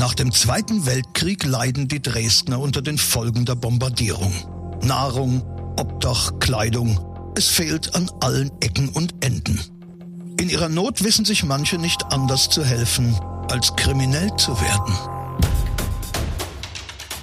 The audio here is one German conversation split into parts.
Nach dem Zweiten Weltkrieg leiden die Dresdner unter den Folgen der Bombardierung. Nahrung, Obdach, Kleidung. Es fehlt an allen Ecken und Enden. In ihrer Not wissen sich manche nicht anders zu helfen, als kriminell zu werden.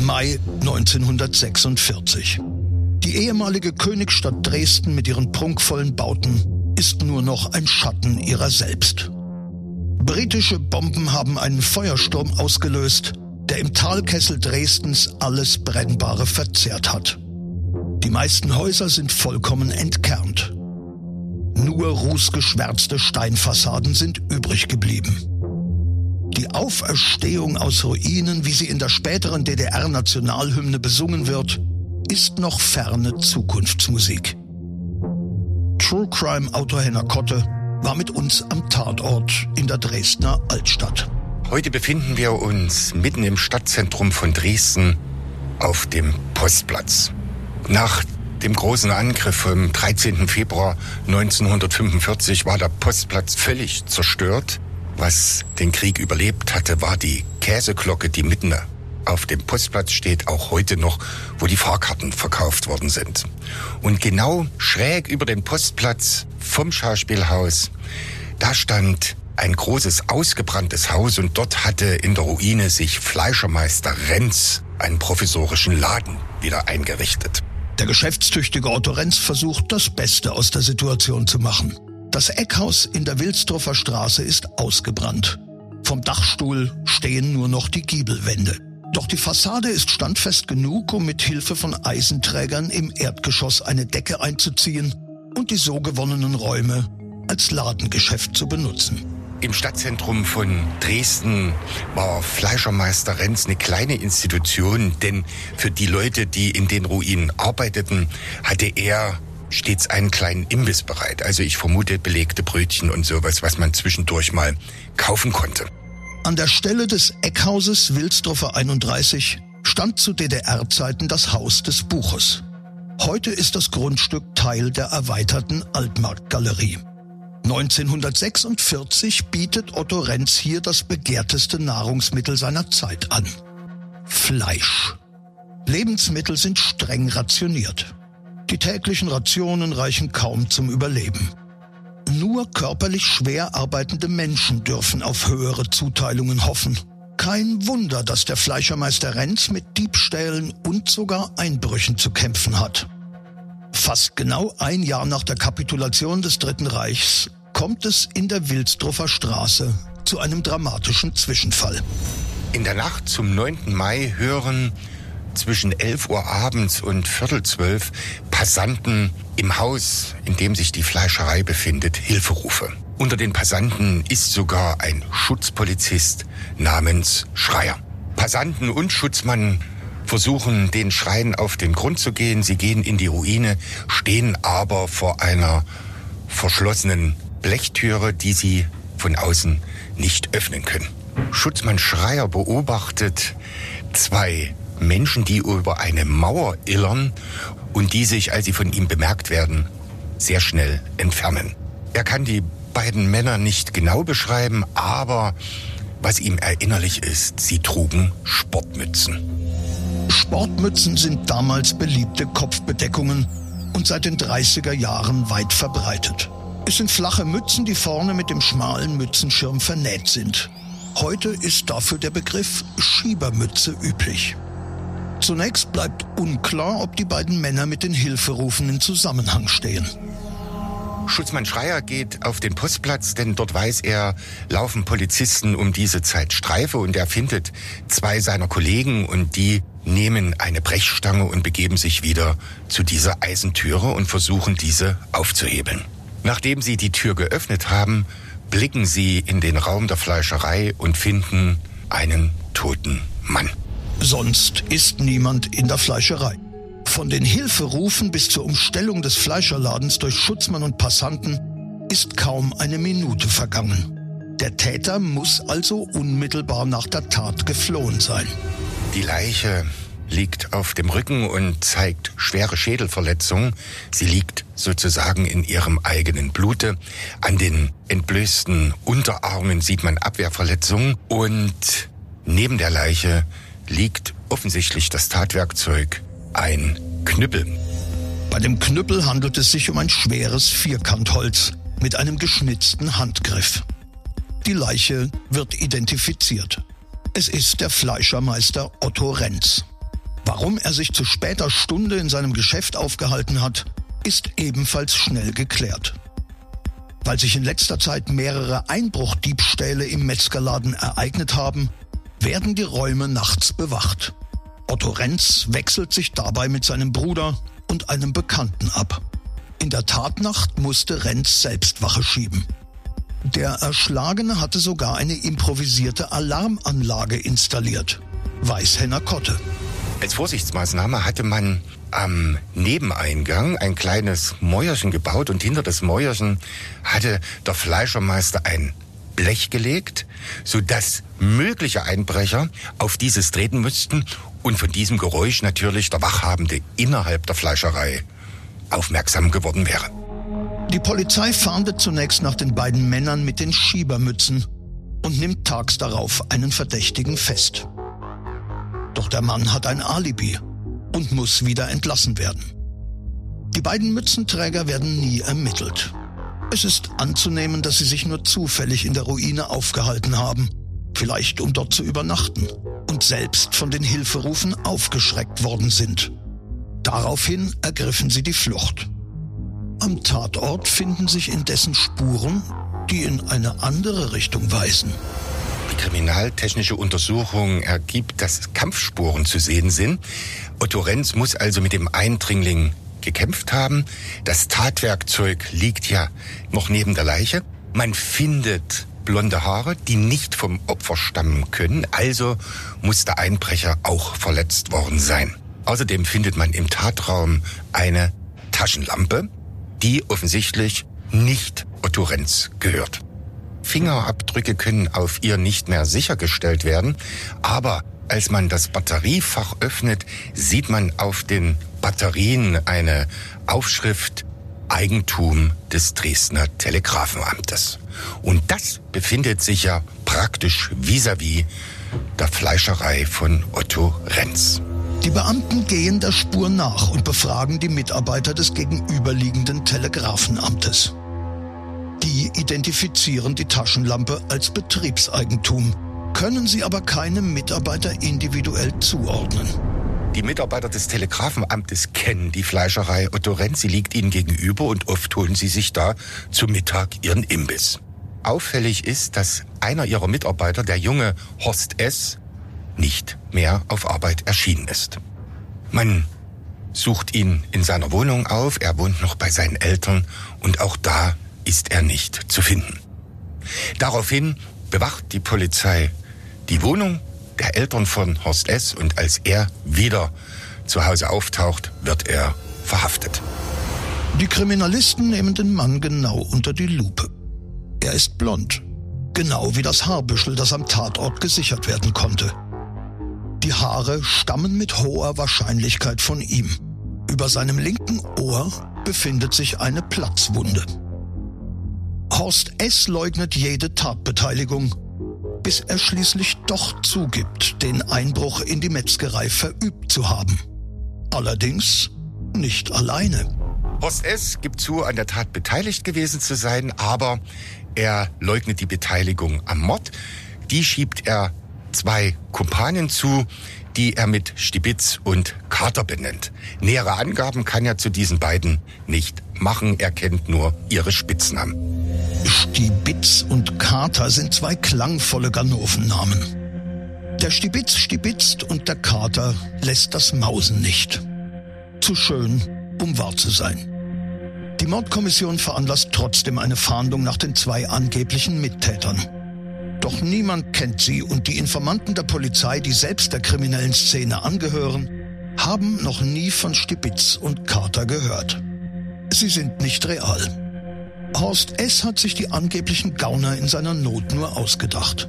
Mai 1946. Die ehemalige Königstadt Dresden mit ihren prunkvollen Bauten ist nur noch ein Schatten ihrer selbst. Britische Bomben haben einen Feuersturm ausgelöst, der im Talkessel Dresdens alles Brennbare verzehrt hat. Die meisten Häuser sind vollkommen entkernt. Nur rußgeschwärzte Steinfassaden sind übrig geblieben. Die Auferstehung aus Ruinen, wie sie in der späteren DDR-Nationalhymne besungen wird, ist noch ferne Zukunftsmusik. True Crime Autor Henner Kotte war mit uns am Tatort in der Dresdner Altstadt. Heute befinden wir uns mitten im Stadtzentrum von Dresden auf dem Postplatz. Nach dem großen Angriff vom 13. Februar 1945 war der Postplatz völlig zerstört. Was den Krieg überlebt hatte, war die Käseglocke, die mitten auf dem Postplatz steht, auch heute noch, wo die Fahrkarten verkauft worden sind. Und genau schräg über den Postplatz vom Schauspielhaus, da stand ein großes ausgebranntes Haus und dort hatte in der Ruine sich Fleischermeister Renz einen provisorischen Laden wieder eingerichtet. Der geschäftstüchtige Otto Renz versucht, das Beste aus der Situation zu machen. Das Eckhaus in der Wilsdorfer Straße ist ausgebrannt. Vom Dachstuhl stehen nur noch die Giebelwände. Doch die Fassade ist standfest genug, um mit Hilfe von Eisenträgern im Erdgeschoss eine Decke einzuziehen und die so gewonnenen Räume als Ladengeschäft zu benutzen. Im Stadtzentrum von Dresden war Fleischermeister Renz eine kleine Institution, denn für die Leute, die in den Ruinen arbeiteten, hatte er stets einen kleinen Imbiss bereit. Also ich vermute belegte Brötchen und sowas, was man zwischendurch mal kaufen konnte. An der Stelle des Eckhauses Wilsdorfer 31 stand zu DDR-Zeiten das Haus des Buches. Heute ist das Grundstück Teil der erweiterten Altmarktgalerie. 1946 bietet Otto Renz hier das begehrteste Nahrungsmittel seiner Zeit an. Fleisch. Lebensmittel sind streng rationiert. Die täglichen Rationen reichen kaum zum Überleben. Nur körperlich schwer arbeitende Menschen dürfen auf höhere Zuteilungen hoffen. Kein Wunder, dass der Fleischermeister Renz mit Diebstählen und sogar Einbrüchen zu kämpfen hat. Fast genau ein Jahr nach der Kapitulation des Dritten Reichs kommt es in der Wilsdruffer Straße zu einem dramatischen Zwischenfall. In der Nacht zum 9. Mai hören zwischen 11 Uhr abends und Viertel zwölf Passanten im Haus, in dem sich die Fleischerei befindet, Hilferufe. Unter den Passanten ist sogar ein Schutzpolizist namens Schreier. Passanten und Schutzmann versuchen, den Schreien auf den Grund zu gehen. Sie gehen in die Ruine, stehen aber vor einer verschlossenen Blechtüre, die sie von außen nicht öffnen können. Schutzmann Schreier beobachtet zwei Menschen, die über eine Mauer illern und die sich, als sie von ihm bemerkt werden, sehr schnell entfernen. Er kann die beiden Männer nicht genau beschreiben, aber was ihm erinnerlich ist, sie trugen Sportmützen. Sportmützen sind damals beliebte Kopfbedeckungen und seit den 30er Jahren weit verbreitet. Es sind flache Mützen, die vorne mit dem schmalen Mützenschirm vernäht sind. Heute ist dafür der Begriff Schiebermütze üblich. Zunächst bleibt unklar, ob die beiden Männer mit den Hilferufen in Zusammenhang stehen. Schutzmann Schreier geht auf den Postplatz, denn dort weiß er, laufen Polizisten um diese Zeit Streife und er findet zwei seiner Kollegen und die nehmen eine Brechstange und begeben sich wieder zu dieser Eisentüre und versuchen diese aufzuhebeln. Nachdem sie die Tür geöffnet haben, blicken sie in den Raum der Fleischerei und finden einen toten Mann. Sonst ist niemand in der Fleischerei. Von den Hilferufen bis zur Umstellung des Fleischerladens durch Schutzmann und Passanten ist kaum eine Minute vergangen. Der Täter muss also unmittelbar nach der Tat geflohen sein. Die Leiche liegt auf dem Rücken und zeigt schwere Schädelverletzungen. Sie liegt sozusagen in ihrem eigenen Blute. An den entblößten Unterarmen sieht man Abwehrverletzungen und neben der Leiche liegt offensichtlich das Tatwerkzeug, ein Knüppel. Bei dem Knüppel handelt es sich um ein schweres Vierkantholz mit einem geschnitzten Handgriff. Die Leiche wird identifiziert. Es ist der Fleischermeister Otto Renz. Warum er sich zu später Stunde in seinem Geschäft aufgehalten hat, ist ebenfalls schnell geklärt. Weil sich in letzter Zeit mehrere Einbruchdiebstähle im Metzgerladen ereignet haben, werden die Räume nachts bewacht. Otto Renz wechselt sich dabei mit seinem Bruder und einem Bekannten ab. In der Tatnacht musste Renz selbst Wache schieben. Der Erschlagene hatte sogar eine improvisierte Alarmanlage installiert. Weißhenner Kotte. Als Vorsichtsmaßnahme hatte man am Nebeneingang ein kleines Mäuerchen gebaut und hinter das Mäuerchen hatte der Fleischermeister ein Blech gelegt, sodass mögliche Einbrecher auf dieses treten müssten und von diesem Geräusch natürlich der Wachhabende innerhalb der Fleischerei aufmerksam geworden wäre. Die Polizei fahndet zunächst nach den beiden Männern mit den Schiebermützen und nimmt tags darauf einen Verdächtigen fest. Doch der Mann hat ein Alibi und muss wieder entlassen werden. Die beiden Mützenträger werden nie ermittelt. Es ist anzunehmen, dass sie sich nur zufällig in der Ruine aufgehalten haben, vielleicht um dort zu übernachten, und selbst von den Hilferufen aufgeschreckt worden sind. Daraufhin ergriffen sie die Flucht. Am Tatort finden sich indessen Spuren, die in eine andere Richtung weisen. Die kriminaltechnische Untersuchung ergibt, dass Kampfspuren zu sehen sind. Otto Renz muss also mit dem Eindringling gekämpft haben. Das Tatwerkzeug liegt ja noch neben der Leiche. Man findet blonde Haare, die nicht vom Opfer stammen können. Also muss der Einbrecher auch verletzt worden sein. Außerdem findet man im Tatraum eine Taschenlampe, die offensichtlich nicht Otto Renz gehört. Fingerabdrücke können auf ihr nicht mehr sichergestellt werden, aber als man das Batteriefach öffnet, sieht man auf den Batterien eine Aufschrift Eigentum des Dresdner Telegrafenamtes. Und das befindet sich ja praktisch vis-à-vis -vis der Fleischerei von Otto Renz. Die Beamten gehen der Spur nach und befragen die Mitarbeiter des gegenüberliegenden Telegrafenamtes. Die identifizieren die Taschenlampe als Betriebseigentum, können sie aber keinem Mitarbeiter individuell zuordnen. Die Mitarbeiter des Telegrafenamtes kennen die Fleischerei Otto Renz, sie liegt ihnen gegenüber und oft holen sie sich da zu Mittag ihren Imbiss. Auffällig ist, dass einer ihrer Mitarbeiter, der junge Horst S., nicht mehr auf Arbeit erschienen ist. Man sucht ihn in seiner Wohnung auf, er wohnt noch bei seinen Eltern und auch da ist er nicht zu finden. Daraufhin bewacht die Polizei die Wohnung der Eltern von Horst S. und als er wieder zu Hause auftaucht, wird er verhaftet. Die Kriminalisten nehmen den Mann genau unter die Lupe. Er ist blond, genau wie das Haarbüschel, das am Tatort gesichert werden konnte. Die Haare stammen mit hoher Wahrscheinlichkeit von ihm. Über seinem linken Ohr befindet sich eine Platzwunde. Horst S. leugnet jede Tatbeteiligung, bis er schließlich doch zugibt, den Einbruch in die Metzgerei verübt zu haben. Allerdings nicht alleine. Horst S. gibt zu, an der Tat beteiligt gewesen zu sein, aber er leugnet die Beteiligung am Mord. Die schiebt er zwei Kumpanen zu, die er mit Stibitz und Carter benennt. Nähere Angaben kann er zu diesen beiden nicht machen, er kennt nur ihre Spitznamen. Stibitz und Carter sind zwei klangvolle Ganovennamen. Der Stibitz stibitzt und der Kater lässt das Mausen nicht. Zu schön, um wahr zu sein. Die Mordkommission veranlasst trotzdem eine Fahndung nach den zwei angeblichen Mittätern. Doch niemand kennt sie und die Informanten der Polizei, die selbst der kriminellen Szene angehören, haben noch nie von Stibitz und Carter gehört. Sie sind nicht real. Horst S. hat sich die angeblichen Gauner in seiner Not nur ausgedacht.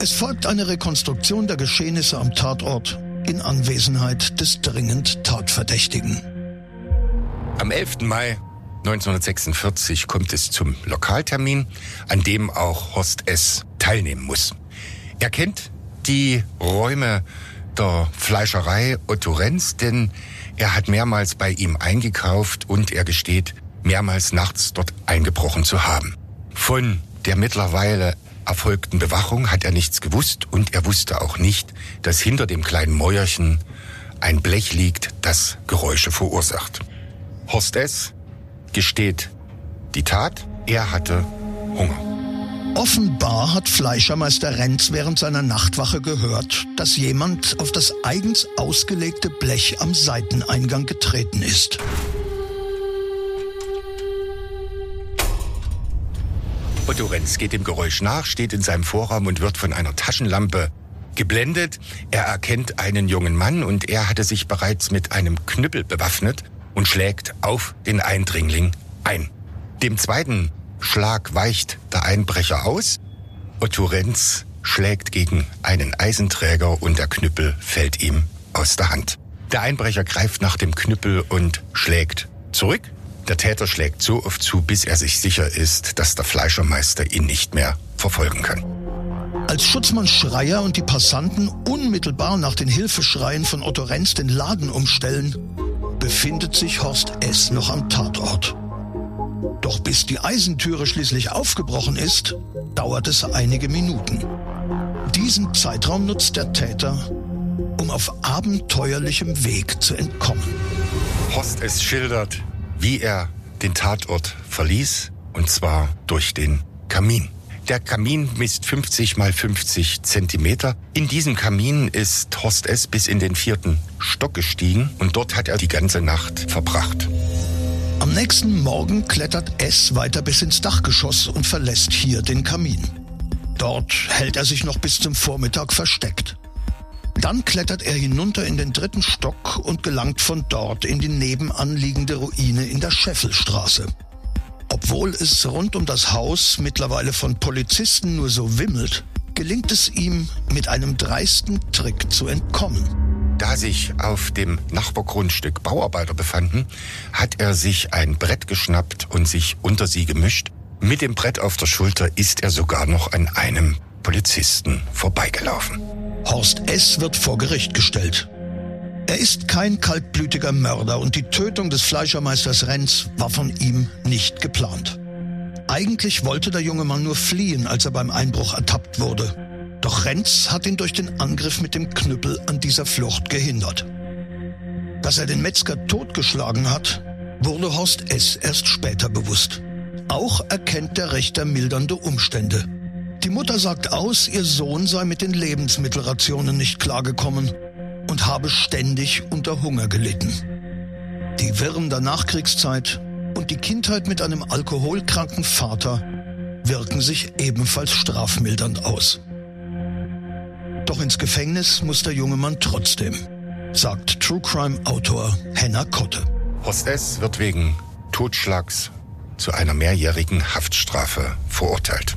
Es folgt eine Rekonstruktion der Geschehnisse am Tatort in Anwesenheit des dringend Tatverdächtigen. Am 11. Mai 1946 kommt es zum Lokaltermin, an dem auch Horst S. teilnehmen muss. Er kennt die Räume der Fleischerei Otto Renz, denn er hat mehrmals bei ihm eingekauft und er gesteht, mehrmals nachts dort eingebrochen zu haben. Von der mittlerweile erfolgten Bewachung hat er nichts gewusst und er wusste auch nicht, dass hinter dem kleinen Mäuerchen ein Blech liegt, das Geräusche verursacht. Horst S. gesteht die Tat, er hatte Hunger. Offenbar hat Fleischermeister Renz während seiner Nachtwache gehört, dass jemand auf das eigens ausgelegte Blech am Seiteneingang getreten ist. Otto Renz geht dem Geräusch nach, steht in seinem Vorraum und wird von einer Taschenlampe geblendet. Er erkennt einen jungen Mann und er hatte sich bereits mit einem Knüppel bewaffnet und schlägt auf den Eindringling ein. Dem zweiten Schlag weicht der Einbrecher aus. Otto Renz schlägt gegen einen Eisenträger und der Knüppel fällt ihm aus der Hand. Der Einbrecher greift nach dem Knüppel und schlägt zurück. Der Täter schlägt so oft zu, bis er sich sicher ist, dass der Fleischermeister ihn nicht mehr verfolgen kann. Als Schutzmann Schreier und die Passanten unmittelbar nach den Hilfeschreien von Otto Renz den Laden umstellen, befindet sich Horst S. noch am Tatort. Doch bis die Eisentüre schließlich aufgebrochen ist, dauert es einige Minuten. Diesen Zeitraum nutzt der Täter, um auf abenteuerlichem Weg zu entkommen. Horst S. schildert, wie er den Tatort verließ, und zwar durch den Kamin. Der Kamin misst 50 mal 50 Zentimeter. In diesem Kamin ist Horst S. bis in den vierten Stock gestiegen und dort hat er die ganze Nacht verbracht. Am nächsten Morgen klettert S weiter bis ins Dachgeschoss und verlässt hier den Kamin. Dort hält er sich noch bis zum Vormittag versteckt. Dann klettert er hinunter in den dritten Stock und gelangt von dort in die nebenanliegende Ruine in der Scheffelstraße. Obwohl es rund um das Haus mittlerweile von Polizisten nur so wimmelt, gelingt es ihm, mit einem dreisten Trick zu entkommen. Da sich auf dem Nachbargrundstück Bauarbeiter befanden, hat er sich ein Brett geschnappt und sich unter sie gemischt. Mit dem Brett auf der Schulter ist er sogar noch an einem Polizisten vorbeigelaufen. Horst S. wird vor Gericht gestellt. Er ist kein kaltblütiger Mörder und die Tötung des Fleischermeisters Renz war von ihm nicht geplant. Eigentlich wollte der junge Mann nur fliehen, als er beim Einbruch ertappt wurde. Doch Renz hat ihn durch den Angriff mit dem Knüppel an dieser Flucht gehindert. Dass er den Metzger totgeschlagen hat, wurde Horst S. erst später bewusst. Auch erkennt der Richter mildernde Umstände. Die Mutter sagt aus, ihr Sohn sei mit den Lebensmittelrationen nicht klargekommen und habe ständig unter Hunger gelitten. Die Wirren der Nachkriegszeit und die Kindheit mit einem alkoholkranken Vater wirken sich ebenfalls strafmildernd aus. Doch ins Gefängnis muss der junge Mann trotzdem, sagt True Crime Autor Henna Kotte. Horst S. wird wegen Totschlags zu einer mehrjährigen Haftstrafe verurteilt.